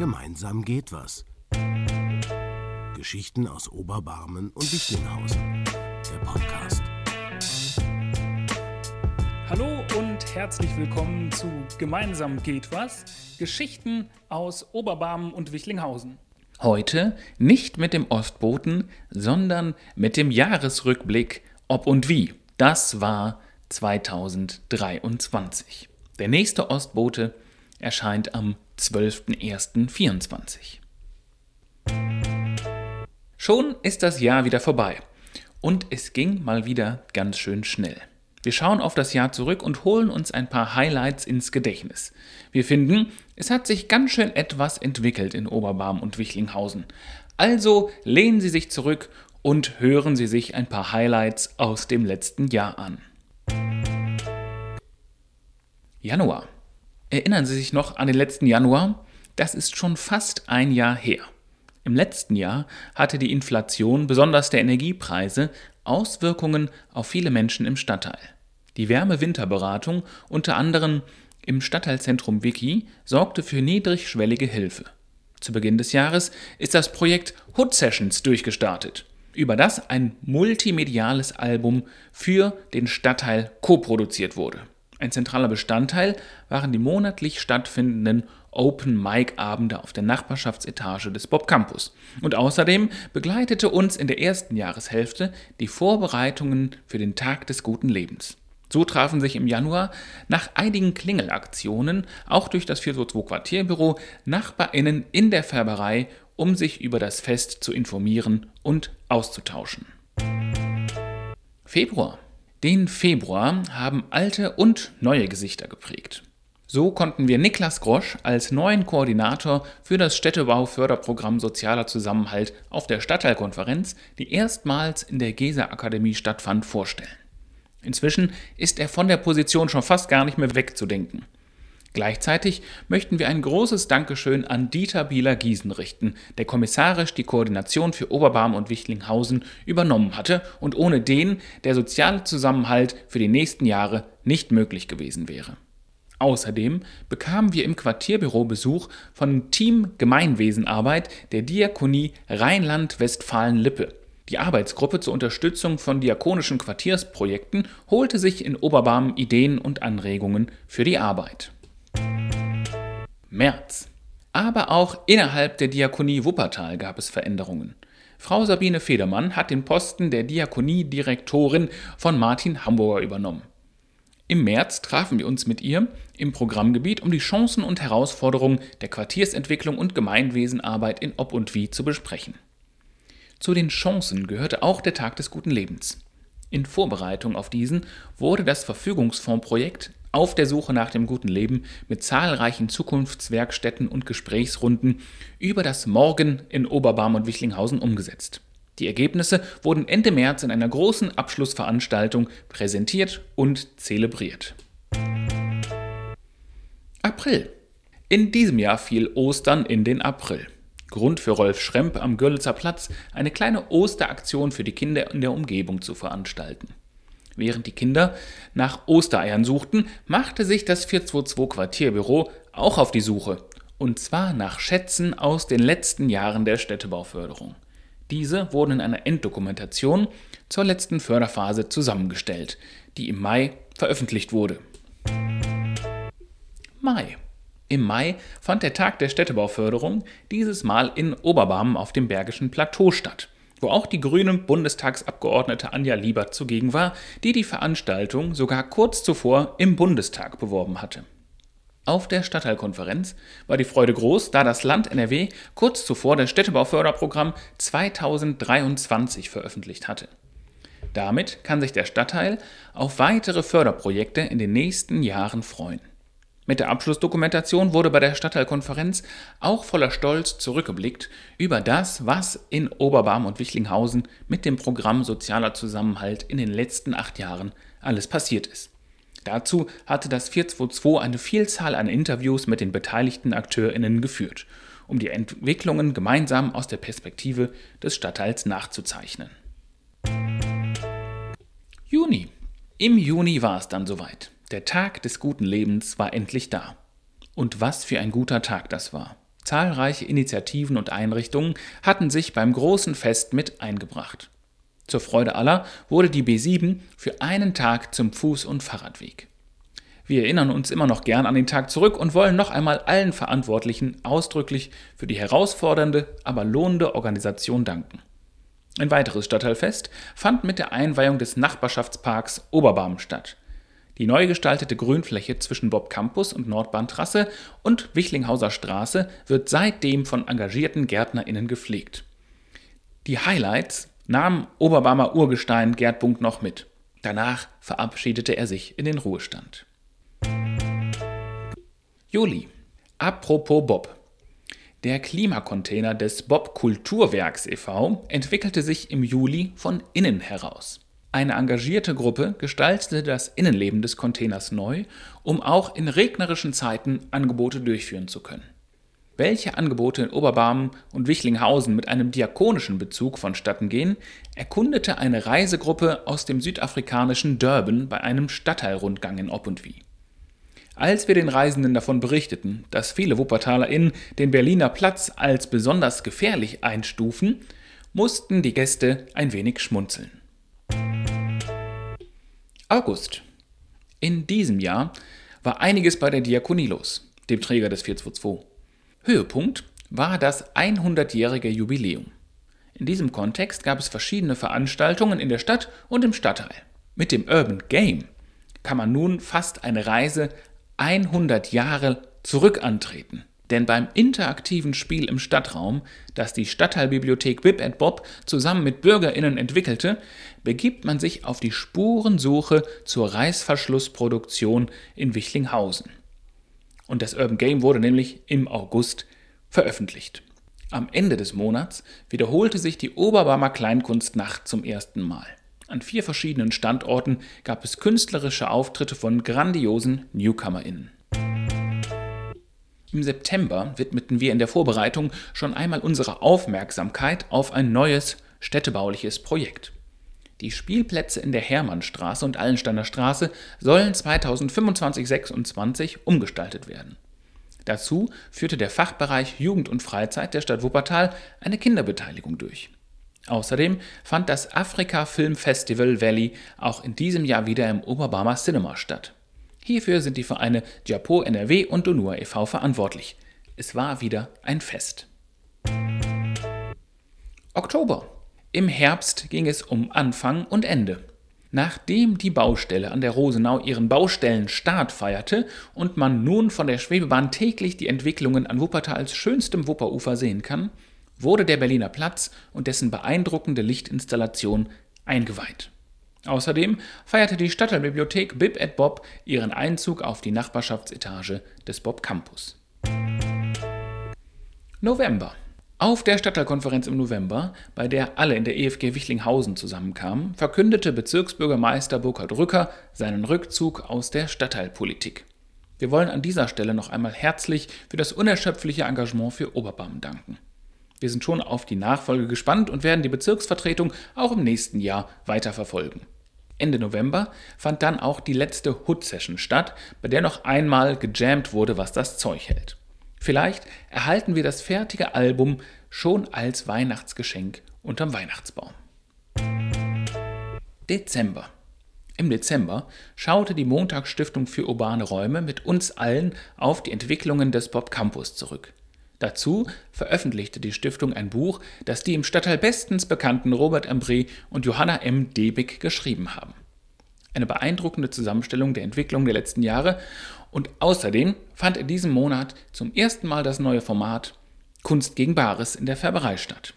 Gemeinsam geht was. Geschichten aus Oberbarmen und Wichlinghausen. Der Podcast. Hallo und herzlich willkommen zu Gemeinsam geht was. Geschichten aus Oberbarmen und Wichlinghausen. Heute nicht mit dem Ostboten, sondern mit dem Jahresrückblick Ob und Wie. Das war 2023. Der nächste Ostbote erscheint am 12.01.24. Schon ist das Jahr wieder vorbei und es ging mal wieder ganz schön schnell. Wir schauen auf das Jahr zurück und holen uns ein paar Highlights ins Gedächtnis. Wir finden, es hat sich ganz schön etwas entwickelt in Oberbarm und Wichlinghausen. Also lehnen Sie sich zurück und hören Sie sich ein paar Highlights aus dem letzten Jahr an. Januar. Erinnern Sie sich noch an den letzten Januar? Das ist schon fast ein Jahr her. Im letzten Jahr hatte die Inflation, besonders der Energiepreise, Auswirkungen auf viele Menschen im Stadtteil. Die Wärme-Winterberatung, unter anderem im Stadtteilzentrum Wiki, sorgte für niedrigschwellige Hilfe. Zu Beginn des Jahres ist das Projekt Hood Sessions durchgestartet, über das ein multimediales Album für den Stadtteil co-produziert wurde. Ein zentraler Bestandteil waren die monatlich stattfindenden Open Mic Abende auf der Nachbarschaftsetage des Bob Campus. Und außerdem begleitete uns in der ersten Jahreshälfte die Vorbereitungen für den Tag des guten Lebens. So trafen sich im Januar nach einigen Klingelaktionen auch durch das 422 Quartierbüro NachbarInnen in der Färberei, um sich über das Fest zu informieren und auszutauschen. Februar den Februar haben alte und neue Gesichter geprägt. So konnten wir Niklas Grosch als neuen Koordinator für das Städtebau-Förderprogramm Sozialer Zusammenhalt auf der Stadtteilkonferenz, die erstmals in der Gesa-Akademie stattfand, vorstellen. Inzwischen ist er von der Position schon fast gar nicht mehr wegzudenken. Gleichzeitig möchten wir ein großes Dankeschön an Dieter Bieler-Giesen richten, der kommissarisch die Koordination für Oberbarm und Wichlinghausen übernommen hatte und ohne den der soziale Zusammenhalt für die nächsten Jahre nicht möglich gewesen wäre. Außerdem bekamen wir im Quartierbüro Besuch von Team Gemeinwesenarbeit der Diakonie Rheinland-Westfalen-Lippe. Die Arbeitsgruppe zur Unterstützung von diakonischen Quartiersprojekten holte sich in Oberbarm Ideen und Anregungen für die Arbeit. März. Aber auch innerhalb der Diakonie Wuppertal gab es Veränderungen. Frau Sabine Federmann hat den Posten der Diakoniedirektorin von Martin Hamburger übernommen. Im März trafen wir uns mit ihr im Programmgebiet, um die Chancen und Herausforderungen der Quartiersentwicklung und Gemeinwesenarbeit in Ob und Wie zu besprechen. Zu den Chancen gehörte auch der Tag des guten Lebens. In Vorbereitung auf diesen wurde das Verfügungsfondsprojekt auf der Suche nach dem guten Leben mit zahlreichen Zukunftswerkstätten und Gesprächsrunden über das Morgen in Oberbarm und Wichlinghausen umgesetzt. Die Ergebnisse wurden Ende März in einer großen Abschlussveranstaltung präsentiert und zelebriert. April. In diesem Jahr fiel Ostern in den April. Grund für Rolf Schremp am Görlitzer Platz, eine kleine Osteraktion für die Kinder in der Umgebung zu veranstalten. Während die Kinder nach Ostereiern suchten, machte sich das 422 Quartierbüro auch auf die Suche. Und zwar nach Schätzen aus den letzten Jahren der Städtebauförderung. Diese wurden in einer Enddokumentation zur letzten Förderphase zusammengestellt, die im Mai veröffentlicht wurde. Mai. Im Mai fand der Tag der Städtebauförderung dieses Mal in Oberbarmen auf dem Bergischen Plateau statt wo auch die grüne Bundestagsabgeordnete Anja Liebert zugegen war, die die Veranstaltung sogar kurz zuvor im Bundestag beworben hatte. Auf der Stadtteilkonferenz war die Freude groß, da das Land NRW kurz zuvor das Städtebauförderprogramm 2023 veröffentlicht hatte. Damit kann sich der Stadtteil auf weitere Förderprojekte in den nächsten Jahren freuen. Mit der Abschlussdokumentation wurde bei der Stadtteilkonferenz auch voller Stolz zurückgeblickt über das, was in Oberbarm und Wichlinghausen mit dem Programm Sozialer Zusammenhalt in den letzten acht Jahren alles passiert ist. Dazu hatte das 422 eine Vielzahl an Interviews mit den beteiligten AkteurInnen geführt, um die Entwicklungen gemeinsam aus der Perspektive des Stadtteils nachzuzeichnen. Juni. Im Juni war es dann soweit. Der Tag des guten Lebens war endlich da. Und was für ein guter Tag das war. Zahlreiche Initiativen und Einrichtungen hatten sich beim großen Fest mit eingebracht. Zur Freude aller wurde die B7 für einen Tag zum Fuß- und Fahrradweg. Wir erinnern uns immer noch gern an den Tag zurück und wollen noch einmal allen Verantwortlichen ausdrücklich für die herausfordernde, aber lohnende Organisation danken. Ein weiteres Stadtteilfest fand mit der Einweihung des Nachbarschaftsparks Oberbarm statt. Die neu gestaltete Grünfläche zwischen Bob Campus und Nordbahntrasse und Wichlinghauser Straße wird seitdem von engagierten GärtnerInnen gepflegt. Die Highlights nahm Oberbarmer Urgestein Gerd Bunk noch mit. Danach verabschiedete er sich in den Ruhestand. Juli. Apropos Bob. Der Klimacontainer des Bob Kulturwerks e.V. entwickelte sich im Juli von innen heraus. Eine engagierte Gruppe gestaltete das Innenleben des Containers neu, um auch in regnerischen Zeiten Angebote durchführen zu können. Welche Angebote in Oberbarmen und Wichlinghausen mit einem diakonischen Bezug vonstatten gehen, erkundete eine Reisegruppe aus dem südafrikanischen Durban bei einem Stadtteilrundgang in Ob und Wie. Als wir den Reisenden davon berichteten, dass viele WuppertalerInnen den Berliner Platz als besonders gefährlich einstufen, mussten die Gäste ein wenig schmunzeln. August. In diesem Jahr war einiges bei der Diakonie los, dem Träger des 422. Höhepunkt war das 100-jährige Jubiläum. In diesem Kontext gab es verschiedene Veranstaltungen in der Stadt und im Stadtteil. Mit dem Urban Game kann man nun fast eine Reise 100 Jahre zurück antreten. Denn beim interaktiven Spiel im Stadtraum, das die Stadtteilbibliothek Bib at Bob zusammen mit BürgerInnen entwickelte, begibt man sich auf die Spurensuche zur Reißverschlussproduktion in Wichlinghausen. Und das Urban Game wurde nämlich im August veröffentlicht. Am Ende des Monats wiederholte sich die Oberbarmer Kleinkunstnacht zum ersten Mal. An vier verschiedenen Standorten gab es künstlerische Auftritte von grandiosen NewcomerInnen. Im September widmeten wir in der Vorbereitung schon einmal unsere Aufmerksamkeit auf ein neues städtebauliches Projekt. Die Spielplätze in der Hermannstraße und Allensteiner Straße sollen 2025-26 umgestaltet werden. Dazu führte der Fachbereich Jugend und Freizeit der Stadt Wuppertal eine Kinderbeteiligung durch. Außerdem fand das Afrika Film Festival Valley auch in diesem Jahr wieder im Oberbarmer Cinema statt. Hierfür sind die Vereine Japo NRW und Donua e.V. verantwortlich. Es war wieder ein Fest. Oktober. Im Herbst ging es um Anfang und Ende. Nachdem die Baustelle an der Rosenau ihren Baustellenstart feierte und man nun von der Schwebebahn täglich die Entwicklungen an Wuppertals schönstem Wupperufer sehen kann, wurde der Berliner Platz und dessen beeindruckende Lichtinstallation eingeweiht. Außerdem feierte die Stadtteilbibliothek Bib at Bob ihren Einzug auf die Nachbarschaftsetage des Bob Campus. November. Auf der Stadtteilkonferenz im November, bei der alle in der EFG Wichlinghausen zusammenkamen, verkündete Bezirksbürgermeister Burkhard Rücker seinen Rückzug aus der Stadtteilpolitik. Wir wollen an dieser Stelle noch einmal herzlich für das unerschöpfliche Engagement für Oberbarm danken. Wir sind schon auf die Nachfolge gespannt und werden die Bezirksvertretung auch im nächsten Jahr weiter verfolgen. Ende November fand dann auch die letzte Hood-Session statt, bei der noch einmal gejammt wurde, was das Zeug hält. Vielleicht erhalten wir das fertige Album schon als Weihnachtsgeschenk unterm Weihnachtsbaum. Dezember. Im Dezember schaute die Montagsstiftung für urbane Räume mit uns allen auf die Entwicklungen des Bob Campus zurück. Dazu veröffentlichte die Stiftung ein Buch, das die im Stadtteil bestens bekannten Robert Embree und Johanna M. Debig geschrieben haben. Eine beeindruckende Zusammenstellung der Entwicklung der letzten Jahre und außerdem fand in diesem Monat zum ersten Mal das neue Format Kunst gegen Bares in der Färberei statt.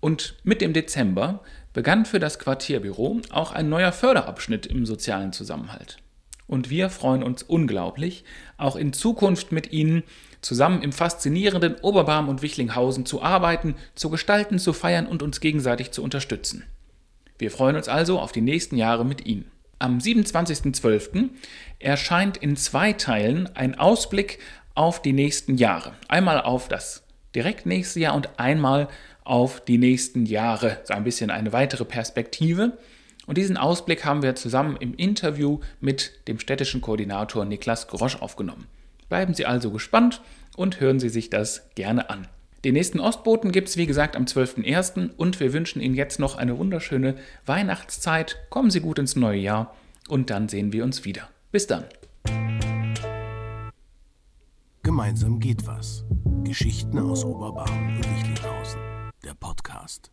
Und mit dem Dezember begann für das Quartierbüro auch ein neuer Förderabschnitt im sozialen Zusammenhalt. Und wir freuen uns unglaublich, auch in Zukunft mit Ihnen zusammen im faszinierenden Oberbarm und Wichlinghausen zu arbeiten, zu gestalten, zu feiern und uns gegenseitig zu unterstützen. Wir freuen uns also auf die nächsten Jahre mit Ihnen. Am 27.12. erscheint in zwei Teilen ein Ausblick auf die nächsten Jahre. Einmal auf das direkt nächste Jahr und einmal auf die nächsten Jahre. So ein bisschen eine weitere Perspektive. Und diesen Ausblick haben wir zusammen im Interview mit dem städtischen Koordinator Niklas Grosch aufgenommen. Bleiben Sie also gespannt und hören Sie sich das gerne an. Den nächsten Ostboten gibt es wie gesagt am 12.01. und wir wünschen Ihnen jetzt noch eine wunderschöne Weihnachtszeit. Kommen Sie gut ins neue Jahr und dann sehen wir uns wieder. Bis dann. Gemeinsam geht was. Geschichten aus Oberbarm und Wichlinghausen. Der Podcast.